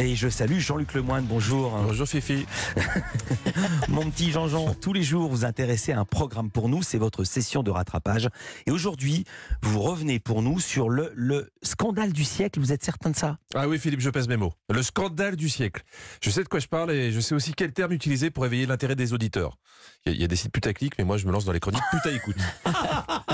Et je salue Jean-Luc Lemoine, bonjour. Bonjour Fifi. Mon petit Jean-Jean, tous les jours vous intéressez à un programme pour nous, c'est votre session de rattrapage. Et aujourd'hui, vous revenez pour nous sur le, le scandale du siècle, vous êtes certain de ça? Ah oui Philippe, je pèse mes mots. Le scandale du siècle. Je sais de quoi je parle et je sais aussi quel terme utiliser pour éveiller l'intérêt des auditeurs. Il y, a- il y a des sites putaclic, mais moi je me lance dans les chroniques puta écoute.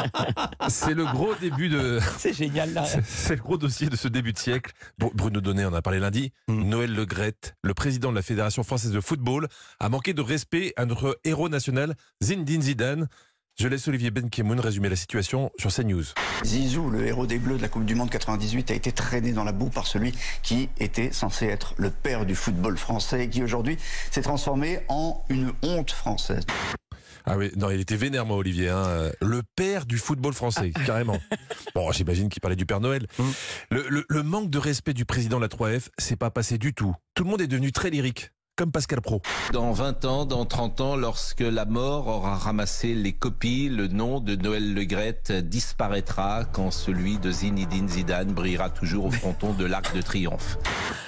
c'est le gros début de... C'est génial là. C'est le gros dossier de ce début de siècle. Bruno Donnet en a parlé lundi. Mm. Noël Le Graët, le président de la Fédération française de football, a manqué de respect à notre héros national, Zinedine Zidane. Je laisse Olivier Benkemoun résumer la situation sur CNews. Zizou, le héros des Bleus de la Coupe du Monde 98, a été traîné dans la boue par celui qui était censé être le père du football français et qui aujourd'hui s'est transformé en une honte française. Ah oui, non, il était vénère, moi, Olivier. hein. Le père du football français, carrément. Bon, j'imagine qu'il parlait du Père Noël. Mm. Le, le- le manque de respect du président de la 3F, c'est pas passé du tout. Tout le monde est devenu très lyrique, comme Pascal Pro. Dans 20 ans, dans 30 ans, lorsque la mort aura ramassé les copies, le nom de Noël Le Graët disparaîtra quand celui de Zinedine Zidane brillera toujours au fronton de l'Arc de Triomphe.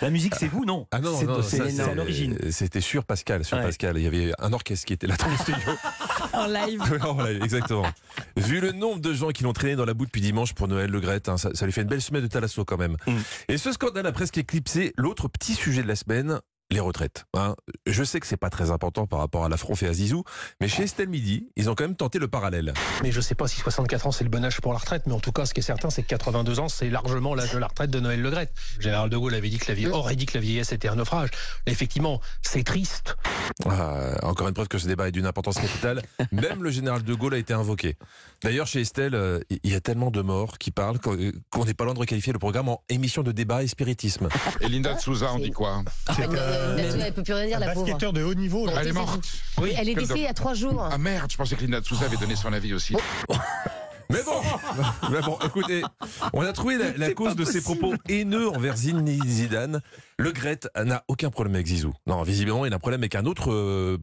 La musique c'est vous, non? Ah non, C'est- à l'origine. C'était sur Pascal, sur Ouais. Pascal. Il y avait un orchestre qui était là dans le studio. en live. Oh, voilà, exactement. Vu le nombre de gens qui l'ont traîné dans la boue depuis dimanche pour Noël Le Graët, hein, ça, ça lui fait une belle semaine de talasso quand même. Mm. Et ce scandale a presque éclipsé l'autre petit sujet de la semaine. Les retraites. hein. Je sais que c'est pas très important par rapport à la Fronf et à Zizou, mais chez Estelle Midi, ils ont quand même tenté le parallèle. Mais je sais pas si 64 ans c'est le bon âge pour la retraite, mais en tout cas, ce qui est certain, c'est que 82 ans, c'est largement l'âge de la retraite de Noël Le Graët. Le général de Gaulle avait dit que la vie, aurait dit que la vieillesse était un naufrage. Effectivement, c'est triste. Ah, encore une preuve que ce débat est d'une importance capitale. Même le général de Gaulle a été invoqué. D'ailleurs, chez Estelle, euh, il y a tellement de morts qui parlent qu'on euh, qu'on n'est pas loin de requalifier le programme en émission de débat et spiritisme. Et Linda de Souza, on dit quoi Elle ne peut plus rien dire, la pauvre. de haut niveau. Elle est morte. Oui, elle est décédée il y a trois jours. Ah merde, je pensais que Linda de Souza avait donné son avis aussi. Mais bon, mais bon, écoutez, on a trouvé la, la cause de ces propos haineux envers Zinedine Zidane. Le Gret n'a aucun problème avec Zizou. Non, visiblement, il a un problème avec un autre, euh,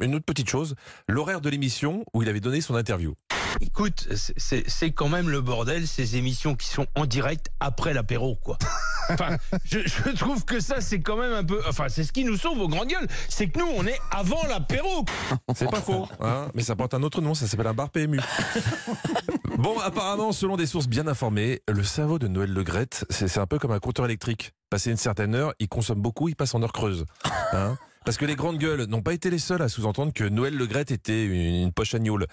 une autre petite chose, l'horaire de l'émission où il avait donné son interview. Écoute, c'est- quand même le bordel, ces émissions qui sont en direct après l'apéro, quoi. Enfin, je, je trouve que ça, c'est quand même un peu. Enfin, c'est ce qui nous sauve au grand gueule. C'est que nous, on est avant l'apéro. C'est pas faux, hein, mais ça porte un autre nom, ça s'appelle un bar PMU. Bon, apparemment, selon des sources bien informées, le cerveau de Noël Le Graët, c'est c'est un peu comme un compteur électrique. Passé une certaine heure, il consomme beaucoup, il passe en heure creuse. Hein parce que les grandes gueules n'ont pas été les seules à sous-entendre que Noël Le Graët était une, poche à.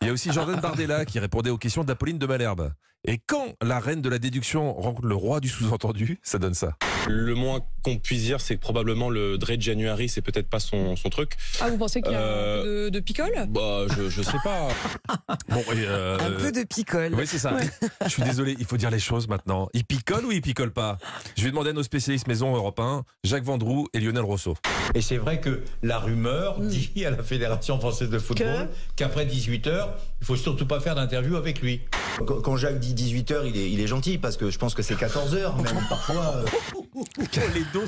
Il y a aussi Jordan Bardella qui répondait aux questions d'Apolline de Malherbe. Et quand la reine de la déduction rencontre le roi du sous-entendu, ça donne ça. Le moins qu'on puisse dire, c'est que probablement le Dre January, c'est peut-être pas son, son truc. Ah, vous pensez qu'il y a Euh, un peu de, de picole? Bah, je, je sais pas. Bon, et, euh, Un peu de picole. Oui, c'est ça. Je suis désolé, il faut dire les choses maintenant. Il picole ou il picole pas? Je vais demander à nos spécialistes maison Europe 1, Jacques Vendroux et Lionel Rousseau. Et c'est vrai que la rumeur dit à la Fédération française de football qu'après 18h, il faut surtout pas faire d'interview avec lui. Quand quand Jacques dit 18h, il est, il est gentil parce que je pense que c'est 14h même parfois. Les dos.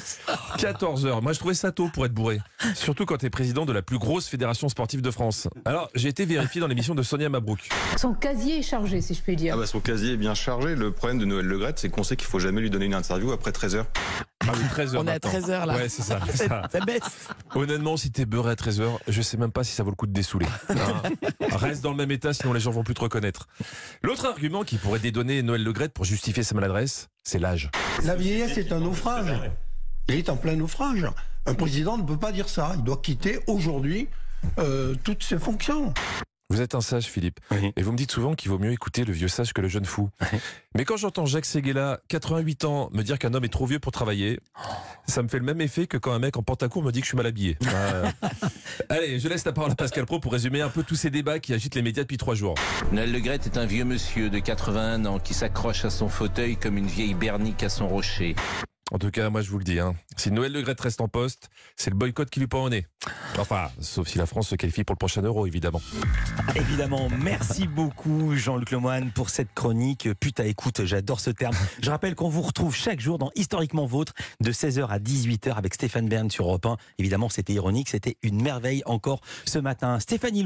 14 heures. Moi, je trouvais ça tôt pour être bourré. Surtout quand tu es président de la plus grosse fédération sportive de France. Alors, j'ai été vérifié dans l'émission de Sonia Mabrouk. Son casier est chargé, si je puis dire. Ah bah, son casier est bien chargé. Le problème de Noël Le Graët, c'est qu'on sait qu'il faut jamais lui donner une interview après 13 heures. Ah oui, 13 heures On est à maintenant. 13 heures là. Ouais, c'est ça. c'est ça. Ça baisse. Honnêtement, si t'es beurré à 13 heures, je sais même pas si ça vaut le coup de dessouler. Hein. Reste dans le même état, sinon les gens vont plus te reconnaître. L'autre argument qui pourrait dédonner Noël Le Graët pour justifier sa maladresse, c'est l'âge. La vieillesse est un naufrage. Il est en plein naufrage. Un président ne peut pas dire ça. Il doit quitter aujourd'hui euh, toutes ses fonctions. Vous êtes un sage, Philippe. Oui. Et vous me dites souvent qu'il vaut mieux écouter le vieux sage que le jeune fou. Mais quand j'entends Jacques Séguéla, 88 ans, me dire qu'un homme est trop vieux pour travailler, ça me fait le même effet que quand un mec en pantacourt me dit que je suis mal habillé. Euh, Allez, je laisse la parole à Pascal Pro pour résumer un peu tous ces débats qui agitent les médias depuis trois jours. Noël Le Graët est un vieux monsieur de 81 ans qui s'accroche à son fauteuil comme une vieille bernique à son rocher. En tout cas, moi je vous le dis, hein, si Noël Le Graët reste en poste, c'est le boycott qui lui pend au nez. Enfin, sauf si la France se qualifie pour le prochain euro, évidemment. Évidemment, merci beaucoup Jean-Luc Lemoine pour cette chronique. Putain, écoute, j'adore ce terme. Je rappelle qu'on vous retrouve chaque jour dans Historiquement Vôtre de 16h à 18h avec Stéphane Bern sur Europe 1. Évidemment, c'était ironique, c'était une merveille encore ce matin. Stéphanie